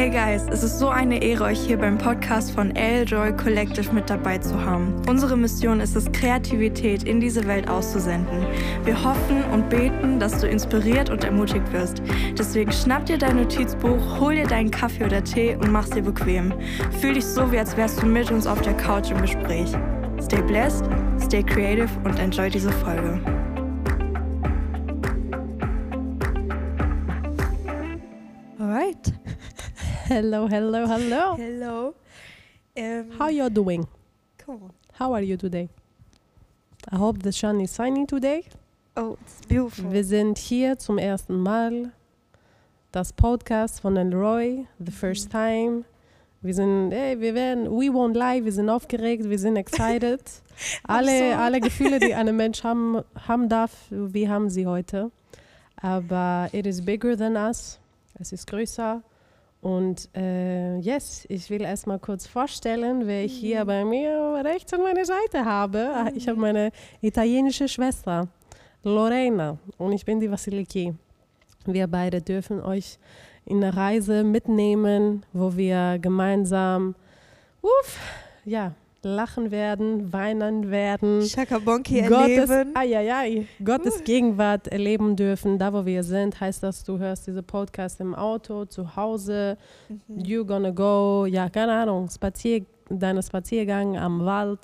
Hey guys, es ist so eine Ehre, euch hier beim Podcast von L Joy Collective mit dabei zu haben. Unsere Mission ist es, Kreativität in diese Welt auszusenden. Wir hoffen und beten, dass du inspiriert und ermutigt wirst. Deswegen schnapp dir dein Notizbuch, hol dir deinen Kaffee oder Tee und mach's dir bequem. Fühl dich so, wie als wärst du mit uns auf der Couch im Gespräch. Stay blessed, stay creative und enjoy diese Folge. Hello, hello, hello. Hello. Um, How you doing? cool. How are you today? I hope the sun is shining today. Oh, it's beautiful. Wir sind hier zum ersten Mal. Das Podcast von Elroy, The First Time. Wir sind, ey, wir werden, we won't lie, wir sind aufgeregt, wir sind excited. alle, alle Gefühle, die ein Mensch haben, haben darf, wir haben sie heute. Aber it is bigger than us. Es ist größer. Und äh, yes, ich will erstmal kurz vorstellen, wer ich hier bei mir rechts an meiner Seite habe. Ah, Ich habe meine italienische Schwester, Lorena, und ich bin die Vasiliki. Wir beide dürfen euch in eine Reise mitnehmen, wo wir gemeinsam uff, ja, lachen werden, weinen werden. Shakabonki Gottes, erleben. ai, Gottes Gegenwart erleben dürfen. Da, wo wir sind, heißt das, du hörst diese Podcast im Auto, zu Hause, Mhm. you gonna go, ja, keine Ahnung, Spazier, deine Spaziergang am Wald,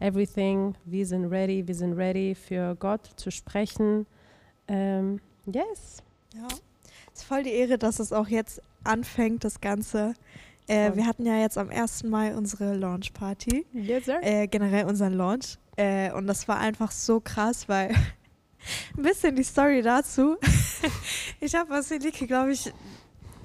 everything. Wir sind ready, wir sind ready für Gott zu sprechen. Ähm, yes. Ja. ist voll die Ehre, dass es auch jetzt anfängt, das Ganze. Äh, wir hatten ja jetzt am 1. Mai unsere Launch-Party. Yes, sir. Äh, generell unseren Launch. Äh, und das war einfach so krass, weil ein bisschen die Story dazu. ich habe Vasiliki, glaube ich,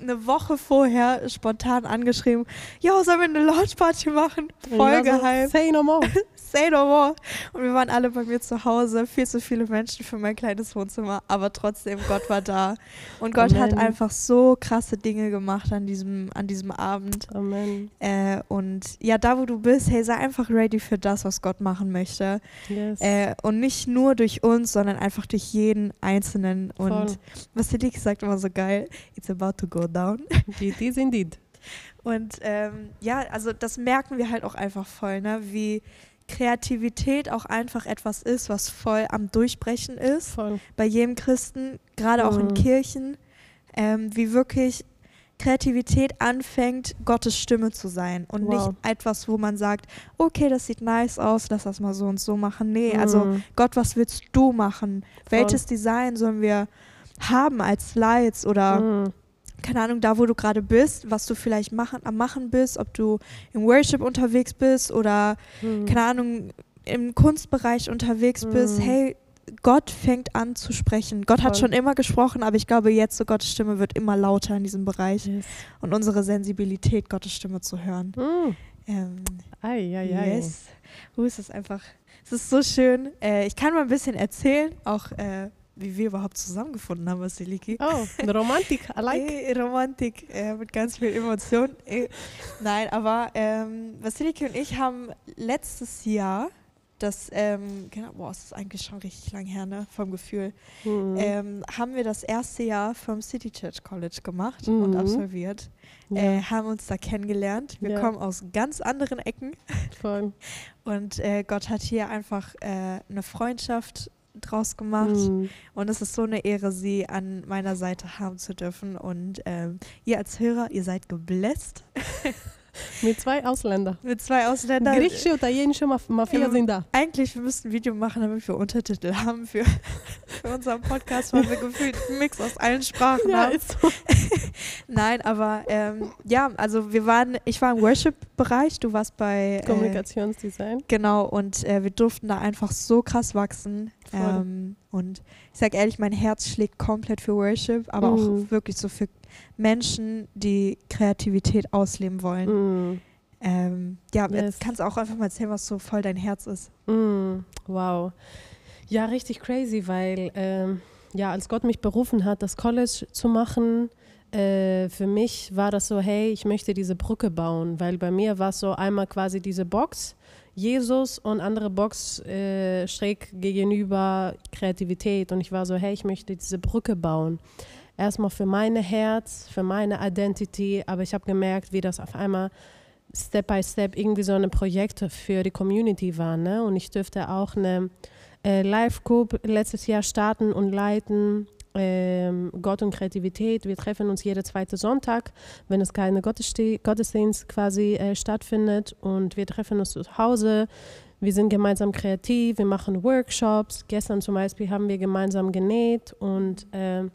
eine Woche vorher spontan angeschrieben, jo, sollen wir eine Launch-Party machen? Voll war so, geheim. Say no more. Say no more. Und wir waren alle bei mir zu Hause, viel zu viele Menschen für mein kleines Wohnzimmer, aber trotzdem, Gott war da. Und Gott hat Amen. einfach so krasse Dinge gemacht an diesem, an diesem Abend. Amen. Äh, und ja, da wo du bist, hey, sei einfach ready für das, was Gott machen möchte. Yes. Äh, und nicht nur durch uns, sondern einfach durch jeden Einzelnen. Voll. Und Vasiliki sagt immer so geil, it's about to go down. It is indeed. Und ähm, ja, also das merken wir halt auch einfach voll, ne? wie Kreativität auch einfach etwas ist, was voll am Durchbrechen ist. Voll. Bei jedem Christen, gerade auch in Mhm. Kirchen, ähm, wie wirklich Kreativität anfängt, Gottes Stimme zu sein und Wow. nicht etwas, wo man sagt, okay, das sieht nice aus, lass das mal so und so machen. Nee, also Mm. Gott, was willst du machen? Welches Design sollen wir haben als Slides oder Mm. Keine Ahnung, da wo du gerade bist, was du vielleicht machen, am machen bist, ob du im Worship unterwegs bist oder Mm. keine Ahnung, im Kunstbereich unterwegs bist, Mhm. hey, Gott fängt an zu sprechen. Gott hat Voll. schon immer gesprochen, aber ich glaube jetzt so Gottes Stimme wird immer lauter in diesem Bereich Yes. und unsere Sensibilität, Gottes Stimme zu hören. Mm. Ähm, Ei, ei, ei. yes. Uh, es ist einfach, es ist so schön. Äh, ich kann mal ein bisschen erzählen, auch äh, wie wir überhaupt zusammengefunden haben, Vasiliki. Oh, Romantik, I like. Eh, Romantik äh, mit ganz viel Emotion. Eh. Nein, aber ähm, Vasiliki und ich haben letztes Jahr, das, ähm, genau, boah, es ist eigentlich schon richtig lang her, ne, vom Gefühl, Mm. ähm, haben wir das erste Jahr vom City Church College gemacht und Mhm. absolviert. ja, Äh, haben uns da kennengelernt. Wir Ja. kommen aus ganz anderen Ecken voll. und äh, Gott hat hier einfach äh, eine Freundschaft draus gemacht. Mm. Und es ist so eine Ehre, Sie an meiner Seite haben zu dürfen. Und ähm, ihr als Hörer, ihr seid gebläst Mit zwei Ausländern. mit zwei Ausländern. Griechische italienische Maf Mafia Ja, sind da. Eigentlich, wir müssten ein Video machen, damit wir Untertitel haben für, für unseren Podcast, weil wir gefühlt einen Mix aus allen Sprachen Ja, haben. ist so. Nein, aber ähm, ja, also wir waren, ich war im Worship-Bereich, du warst bei äh, Kommunikationsdesign. Genau, und äh, wir durften da einfach so krass wachsen. Ähm, und ich sag ehrlich, mein Herz schlägt komplett für Worship, aber Mhm. auch wirklich so für Menschen, die Kreativität ausleben wollen. Mm. Ähm, ja, Yes. jetzt kannst du auch einfach mal erzählen, was so voll dein Herz ist. Mm. Wow. Ja, richtig crazy, weil ähm, ja, als Gott mich berufen hat, das College zu machen, äh, für mich war das so, hey, ich möchte diese Brücke bauen, weil bei mir war es so einmal quasi diese Box, Jesus und andere Box äh, schräg gegenüber Kreativität und ich war so, hey, ich möchte diese Brücke bauen. erstmal für mein Herz, für meine Identity, aber ich habe gemerkt, wie das auf einmal Step by Step irgendwie so ein Projekt für die Community war. Ne? Und ich dürfte auch eine äh, Live-Group letztes Jahr starten und leiten. Ähm, Gott und Kreativität. Wir treffen uns jeden zweiten Sonntag, wenn es keine Gottesdi Gottesdienst quasi äh, stattfindet. Und wir treffen uns zu Hause. Wir sind gemeinsam kreativ, wir machen Workshops. Gestern zum Beispiel haben wir gemeinsam genäht und äh,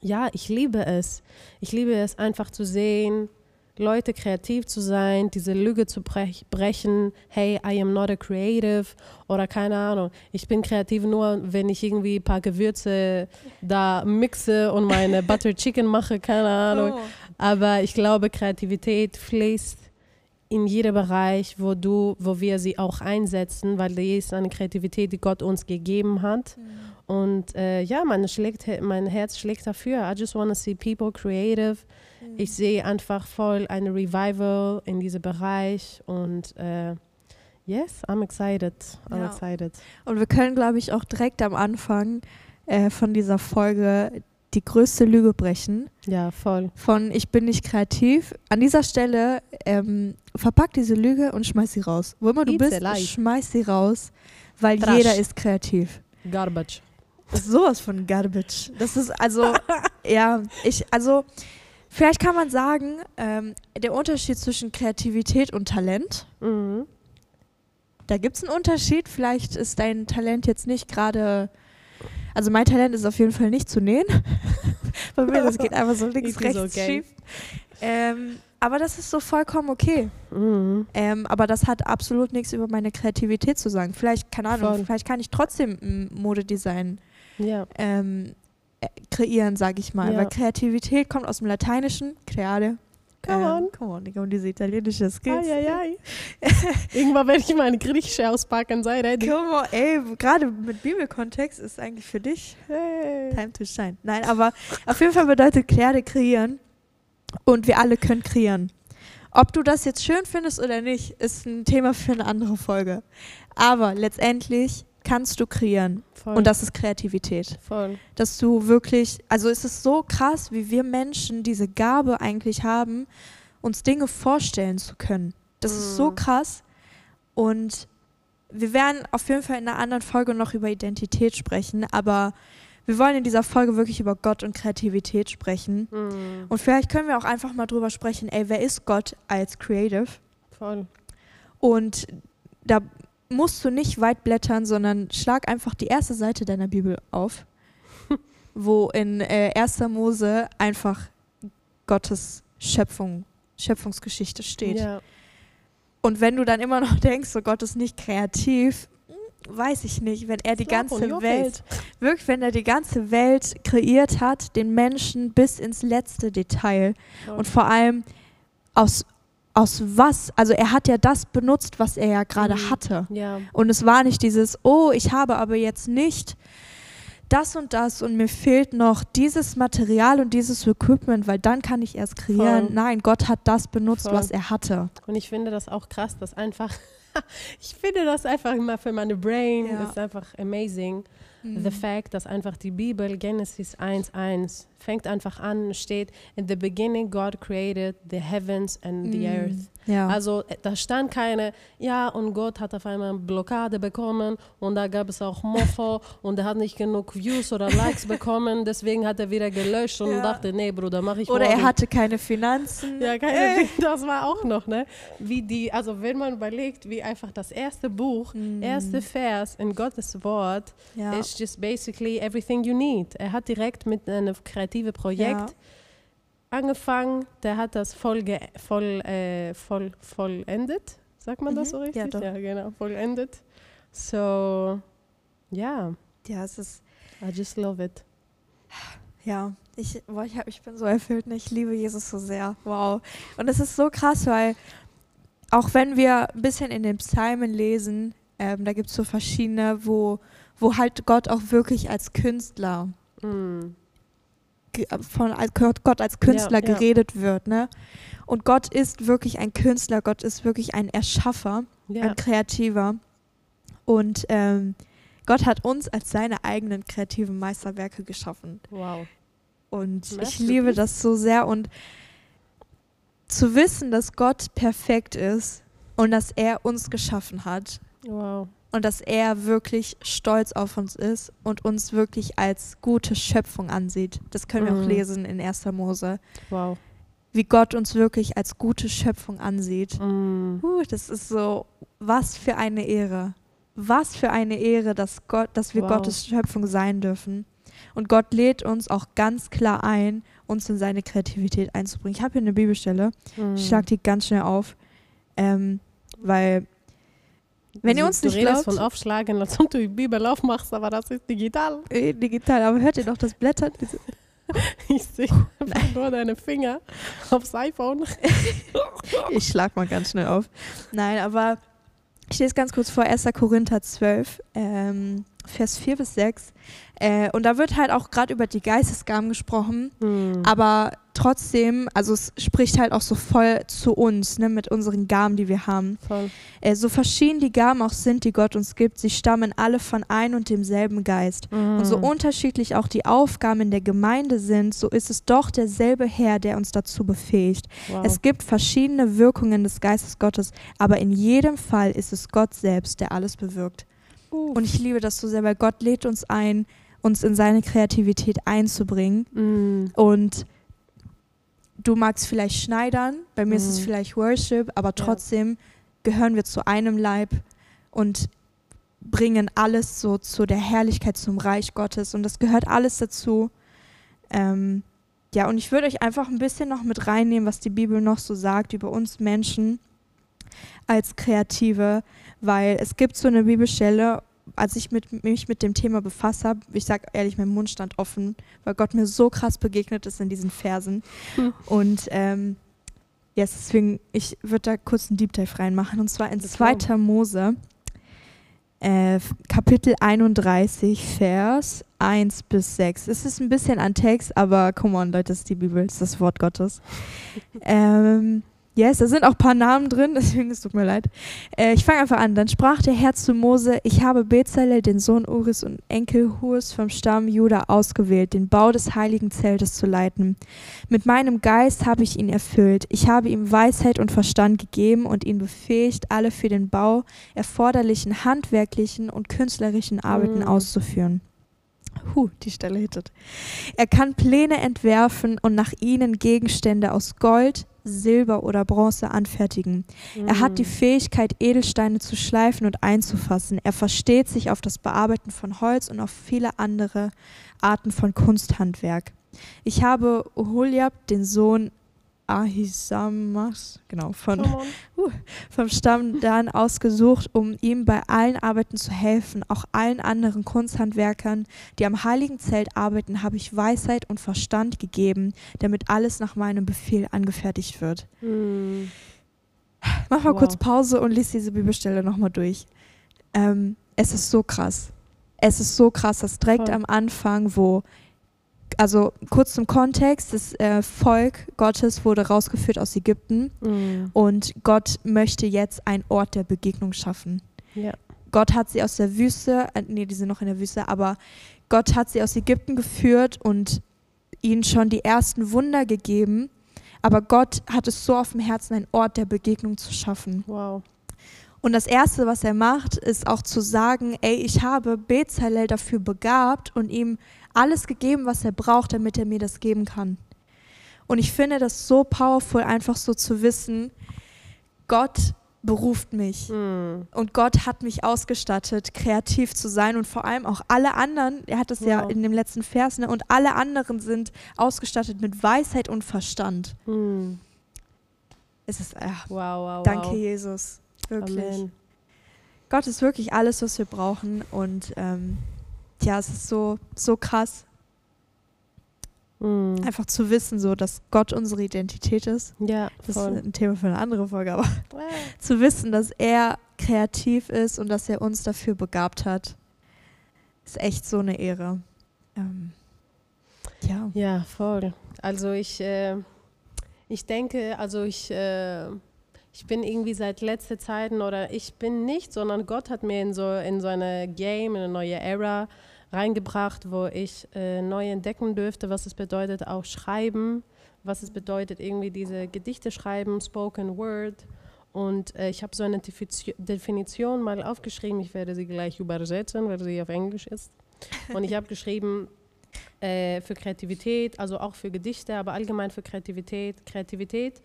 ja, ich liebe es. Ich liebe es einfach zu sehen, Leute kreativ zu sein, diese Lüge zu brech brechen, hey, I am not a creative oder keine Ahnung. Ich bin kreativ nur, wenn ich irgendwie ein paar Gewürze da mixe und meine Butter Chicken mache, keine Ahnung. Oh. Aber ich glaube, Kreativität fließt in jedem Bereich, wo du, wo wir sie auch einsetzen, weil die ist eine Kreativität, die Gott uns gegeben hat. Mhm. Und äh, ja, mein, schlägt, mein Herz schlägt dafür. I just want to see people creative. Ich sehe einfach voll eine Revival in diesem Bereich und äh, yes, I'm excited. I'm ja. excited. Und wir können, glaube ich, auch direkt am Anfang äh, von dieser Folge die größte Lüge brechen. Ja, voll. Von ich bin nicht kreativ. An dieser Stelle ähm, verpack diese Lüge und schmeiß sie raus. Wo immer du It's bist, schmeiß sie raus, weil Trash. jeder ist kreativ. Garbage. Sowas von Garbage. Das ist also, ja, ich, also, vielleicht kann man sagen, ähm, der Unterschied zwischen Kreativität und Talent. Mhm. Da gibt es einen Unterschied. Vielleicht ist dein Talent jetzt nicht gerade. Also mein Talent ist auf jeden Fall nicht zu nähen. Bei mir, das geht einfach so links, rechts, okay. schief. Ähm, aber das ist so vollkommen okay. Mhm. Ähm, aber das hat absolut nichts über meine Kreativität zu sagen. Vielleicht, keine Ahnung, Voll. vielleicht kann ich trotzdem Modedesign ja. ähm, äh, kreieren, sage ich mal. Ja. Weil Kreativität kommt aus dem Lateinischen, creare. Come ähm, on. Come on, Digga, und diese italienische Skills. Ai, ai, ai. Irgendwann werde ich meine Griechische auspacken, sei ready. Come on, ey, gerade mit Bibelkontext ist eigentlich für dich hey. time to shine. Nein, aber auf jeden Fall bedeutet creare kreieren und wir alle können kreieren. Ob du das jetzt schön findest oder nicht, ist ein Thema für eine andere Folge. Aber letztendlich kannst du kreieren. Voll. Und das ist Kreativität. Voll. Dass du wirklich, also es ist so krass, wie wir Menschen diese Gabe eigentlich haben, uns Dinge vorstellen zu können. Das mm. ist so mhm. krass. Und wir werden auf jeden Fall in einer anderen Folge noch über Identität sprechen, aber wir wollen in dieser Folge wirklich über Gott und Kreativität sprechen. Mm. Und vielleicht können wir auch einfach mal drüber sprechen, ey, wer ist Gott als Creative? Voll. Und da musst du nicht weit blättern, sondern schlag einfach die erste Seite deiner Bibel auf, wo in äh, 1. Mose einfach Gottes Schöpfung, Schöpfungsgeschichte steht. Ja. Und wenn du dann immer noch denkst, so Gott ist nicht kreativ, weiß ich nicht, wenn er die ganze Welt, wirklich, wenn er die ganze Welt kreiert hat, den Menschen bis ins letzte Detail und vor allem aus, aus was, also er hat ja das benutzt, was er ja gerade mhm. hatte. Ja. Und es war nicht dieses, oh, ich habe aber jetzt nicht das und das und mir fehlt noch dieses Material und dieses Equipment, weil dann kann ich erst kreieren. Voll. Nein, Gott hat das benutzt, Voll. was er hatte. Und ich finde das auch krass, dass einfach ich finde das einfach immer für meine Brain ja. ist einfach amazing. Mhm. The fact, dass einfach die Bibel Genesis 1.1 fängt einfach an, steht, in the beginning God created the heavens and the mm. earth. Ja. Also äh, da stand keine, ja, und Gott hat auf einmal eine Blockade bekommen und da gab es auch Mofo und er hat nicht genug Views oder Likes bekommen, deswegen hat er wieder gelöscht und ja. dachte, nee, Bruder, mach ich Oder morgen. er hatte keine Finanzen. Ja, keine, äh. das war auch noch, ne? Wie die, also wenn man überlegt, wie einfach das erste Buch, mm. erste Vers in Gottes Wort ja. ist just basically everything you need. Er hat direkt mit einem kreativen kreative Projekt ja. Angefangen. Der hat das voll, voll, äh, voll vollendet. Sagt man mhm. das so richtig? Ja, ja, genau, vollendet. So, ja. Ja, es ist. I just love it. Ja, ich, boah, ich, hab, ich bin so erfüllt. Ich liebe Jesus so sehr. Wow. Und es ist so krass, weil auch wenn wir ein bisschen in den Psalmen lesen, ähm, da gibt es so verschiedene, wo, wo halt Gott auch wirklich als Künstler mm von Gott als Künstler ja, geredet ja. wird. Ne? Und Gott ist wirklich ein Künstler, Gott ist wirklich ein Erschaffer, ja. ein Kreativer. Und ähm, Gott hat uns als seine eigenen kreativen Meisterwerke geschaffen. Wow. Und ich Masterpiece. liebe das so sehr. Und zu wissen, dass Gott perfekt ist und dass er uns geschaffen hat Wow. Und dass er wirklich stolz auf uns ist und uns wirklich als gute Schöpfung ansieht. Das können wir auch Mhm. lesen in 1. Mose. Wow. Wie Gott uns wirklich als gute Schöpfung ansieht. Mm. Uh, das ist so, was für eine Ehre. Was für eine Ehre, dass, Gott, dass wir Wow. Gottes Schöpfung sein dürfen. Und Gott lädt uns auch ganz klar ein, uns in seine Kreativität einzubringen. Ich habe hier eine Bibelstelle. Mm. Ich schlag die ganz schnell auf. Ähm, weil, wenn ihr uns du nicht redest glaubt, von aufschlagen, als ob du die Bibel aufmachst, aber das ist digital. äh, digital, aber hört ihr doch das Blättern? Ich sehe nur deine Finger aufs iPhone. Ich schlag mal ganz schnell auf. Nein, aber ich lese ganz kurz vor, 1. Korinther 12, ähm, Vers 4 bis 6. Äh, und da wird halt auch gerade über die Geistesgaben gesprochen, Mm. aber trotzdem, also es spricht halt auch so voll zu uns, ne, mit unseren Gaben, die wir haben. Äh, so verschieden die Gaben auch sind, die Gott uns gibt, sie stammen alle von ein und demselben Geist. Und so Mm. unterschiedlich auch die Aufgaben in der Gemeinde sind, so ist es doch derselbe Herr, der uns dazu befähigt. Wow. Es gibt verschiedene Wirkungen des Geistes Gottes, aber in jedem Fall ist es Gott selbst, der alles bewirkt. Und ich liebe das so sehr, weil Gott lädt uns ein, uns in seine Kreativität einzubringen. Mm. Und du magst vielleicht schneidern, bei mir ist es Mhm. vielleicht Worship, aber Ja. trotzdem gehören wir zu einem Leib und bringen alles so zu der Herrlichkeit, zum Reich Gottes. Und das gehört alles dazu. Ähm, ja, und ich würde euch einfach ein bisschen noch mit reinnehmen, was die Bibel noch so sagt über uns Menschen als Kreative, weil es gibt so eine Bibelstelle, als ich mit, mich mit dem Thema befasst habe, ich sage ehrlich, mein Mund stand offen, weil Gott mir so krass begegnet ist in diesen Versen. Hm. Und ähm, yes, deswegen, ich würde da kurz einen Deep Dive reinmachen, und zwar in Das 2. Mose, äh, Kapitel 31, Vers 1 bis 6. Es ist ein bisschen an Text, aber come on, Leute, das ist die Bibel, das ist das Wort Gottes. ähm, yes, da sind auch ein paar Namen drin, deswegen es tut mir leid. Äh, ich fange einfach an. Dann sprach der Herr zu Mose: Ich habe Bezalel, den Sohn Uris und Enkel Hurs vom Stamm Juda ausgewählt, den Bau des heiligen Zeltes zu leiten. Mit meinem Geist habe ich ihn erfüllt. Ich habe ihm Weisheit und Verstand gegeben und ihn befähigt, alle für den Bau erforderlichen handwerklichen und künstlerischen Arbeiten Mm. auszuführen. Huh, die Stelle hittet. Er kann Pläne entwerfen und nach ihnen Gegenstände aus Gold, Silber oder Bronze anfertigen. Er hat die Mm. Fähigkeit, Edelsteine zu schleifen und einzufassen. Er versteht sich auf das Bearbeiten von Holz und auf viele andere Arten von Kunsthandwerk. Ich habe Oholiab, den Sohn Ahisamas, genau, von, on. vom Stamm Dan ausgesucht, um ihm bei allen Arbeiten zu helfen. Auch allen anderen Kunsthandwerkern, die am heiligen Zelt arbeiten, habe ich Weisheit und Verstand gegeben, damit alles nach meinem Befehl angefertigt wird. Mm. Mach mal Wow. kurz Pause und lies diese Bibelstelle nochmal durch. Ähm, es ist so krass. Es ist so krass, dass direkt Voll. am Anfang, wo, also kurz zum Kontext, das äh, Volk Gottes wurde rausgeführt aus Ägypten Mm. und Gott möchte jetzt einen Ort der Begegnung schaffen. Ja. Gott hat sie aus der Wüste, äh, nee, die sind noch in der Wüste, aber Gott hat sie aus Ägypten geführt und ihnen schon die ersten Wunder gegeben. Aber Gott hat es so auf dem Herzen, einen Ort der Begegnung zu schaffen. Wow. Und das Erste, was er macht, ist auch zu sagen, ey, ich habe Bezalel dafür begabt und ihm alles gegeben, was er braucht, damit er mir das geben kann. Und ich finde das so powerful, einfach so zu wissen, Gott beruft mich. Mm. Und Gott hat mich ausgestattet, kreativ zu sein und vor allem auch alle anderen, er hat es ja Wow. in dem letzten Vers, ne, und alle anderen sind ausgestattet mit Weisheit und Verstand. Mm. Es ist, ach, Wow, wow, danke wow. Jesus, wirklich. Amen. Gott ist wirklich alles, was wir brauchen und ähm, ja, es ist so, so krass, Mm. einfach zu wissen, so, dass Gott unsere Identität ist. Ja, Das voll. ist ein Thema für eine andere Folge, aber zu wissen, dass er kreativ ist und dass er uns dafür begabt hat, ist echt so eine Ehre. Ähm, ja. Ja, voll. Also ich, äh, ich denke, also ich, äh, ich bin irgendwie seit letzter Zeiten oder ich bin nicht, sondern Gott hat mir in so in so eine Game, in eine neue Era reingebracht, wo ich äh, neu entdecken dürfte, was es bedeutet, auch schreiben, was es bedeutet, irgendwie diese Gedichte schreiben, Spoken Word. Und äh, ich habe so eine Definition mal aufgeschrieben, ich werde sie gleich übersetzen, weil sie auf Englisch ist. Und ich habe geschrieben, äh, für Kreativität, also auch für Gedichte, aber allgemein für Kreativität. Kreativität,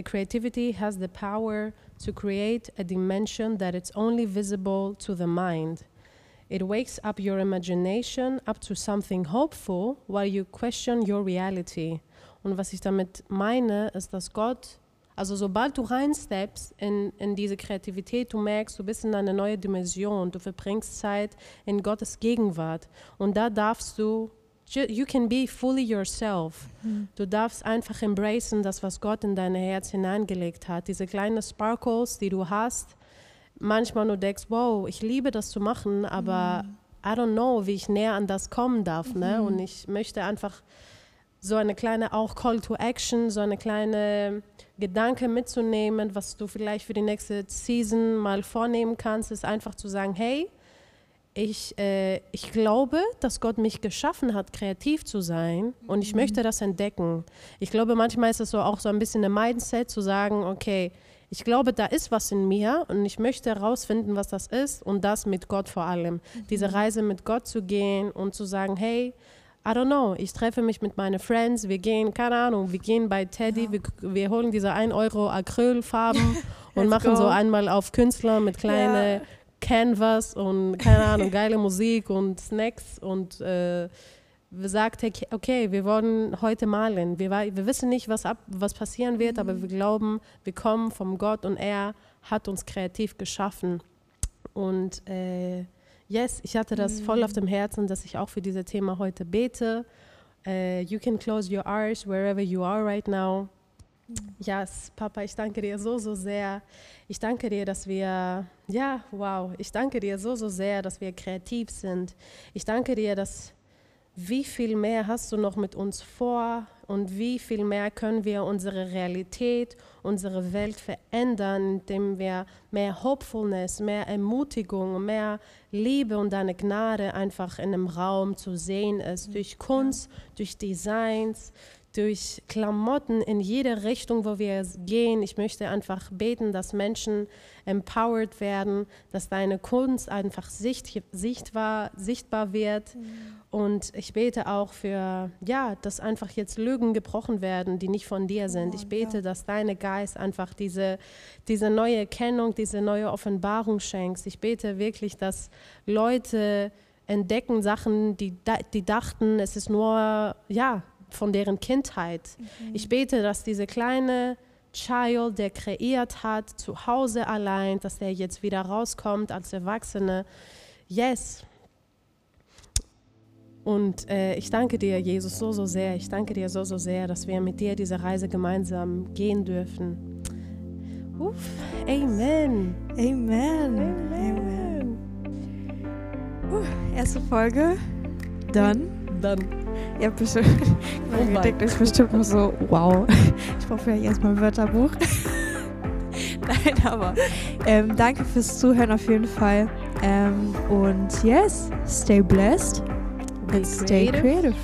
creativity has the power to create a dimension that is only visible to the mind. It wakes up your imagination up to something hopeful while you question your reality. Und was ich damit meine, ist, dass Gott, also sobald du reinsteppst in, in diese Kreativität, du merkst, du bist in eine neue Dimension, du verbringst Zeit in Gottes Gegenwart. Und da darfst du you can be fully yourself. Mhm. Du darfst einfach embracen, das, was Gott in dein Herz hineingelegt hat. Diese kleinen Sparkles, die du hast. Manchmal du denkst, wow, ich liebe das zu machen, aber mhm. I don't know, wie ich näher an das kommen darf. Ne? Mhm. Und ich möchte einfach so eine kleine auch Call to Action, so eine kleine Gedanke mitzunehmen, was du vielleicht für die nächste Season mal vornehmen kannst, ist einfach zu sagen, hey, ich, äh, ich glaube, dass Gott mich geschaffen hat, kreativ zu sein und ich mhm. möchte das entdecken. Ich glaube, manchmal ist es so auch so ein bisschen ein Mindset zu sagen, okay, ich glaube, da ist was in mir und ich möchte herausfinden, was das ist und das mit Gott vor allem. Mhm. Diese Reise mit Gott zu gehen und zu sagen, hey, I don't know, ich treffe mich mit meinen Friends, wir gehen, keine Ahnung, wir gehen bei Teddy, ja. wir, wir holen diese 1 Euro Acrylfarben und machen go. so einmal auf Künstler mit kleinen... Ja Canvas und keine Ahnung, geile Musik und Snacks und äh, sagt, okay, wir wollen heute malen. Wir, wir wissen nicht, was, ab, was passieren wird, mhm. aber wir glauben, wir kommen vom Gott und er hat uns kreativ geschaffen. Und äh, yes, ich hatte das mhm. voll auf dem Herzen, dass ich auch für dieses Thema heute bete. Uh, you can close your eyes wherever you are right now. Yes, Papa, ich danke dir so, so sehr. Ich danke dir, dass wir, ja, wow, ich danke dir so, so sehr, dass wir kreativ sind. Ich danke dir, dass wie viel mehr hast du noch mit uns vor und wie viel mehr können wir unsere Realität, unsere Welt verändern, indem wir mehr Hopefulness, mehr Ermutigung, mehr Liebe und deine Gnade einfach in einem Raum zu sehen ist, durch Kunst, durch Designs, durch Klamotten in jede Richtung, wo wir gehen. Ich möchte einfach beten, dass Menschen empowered werden, dass deine Kunst einfach sicht, sichtbar, sichtbar wird. Mhm. Und ich bete auch für, ja, dass einfach jetzt Lügen gebrochen werden, die nicht von dir sind. Oh, ich bete, ja. dass deine Geist einfach diese, diese neue Erkennung, diese neue Offenbarung schenkst. Ich bete wirklich, dass Leute entdecken Sachen, die, die dachten, es ist nur, ja, von deren Kindheit. Mhm. Ich bete, dass diese kleine Child, der kreiert hat, zu Hause allein, dass der jetzt wieder rauskommt als Erwachsene. Yes. Und äh, ich danke dir, Jesus, so, so sehr. Ich danke dir so, so sehr, dass wir mit dir diese Reise gemeinsam gehen dürfen. Uff. Amen. Amen. Amen. Amen. Uh, erste Folge. Dann. Dann. Habt bestimmt, oh ihr denkt euch bestimmt noch so, wow, ich brauche vielleicht erstmal ein Wörterbuch. Nein, aber ähm, danke fürs Zuhören auf jeden Fall. Ähm, und yes, stay blessed and stay creative.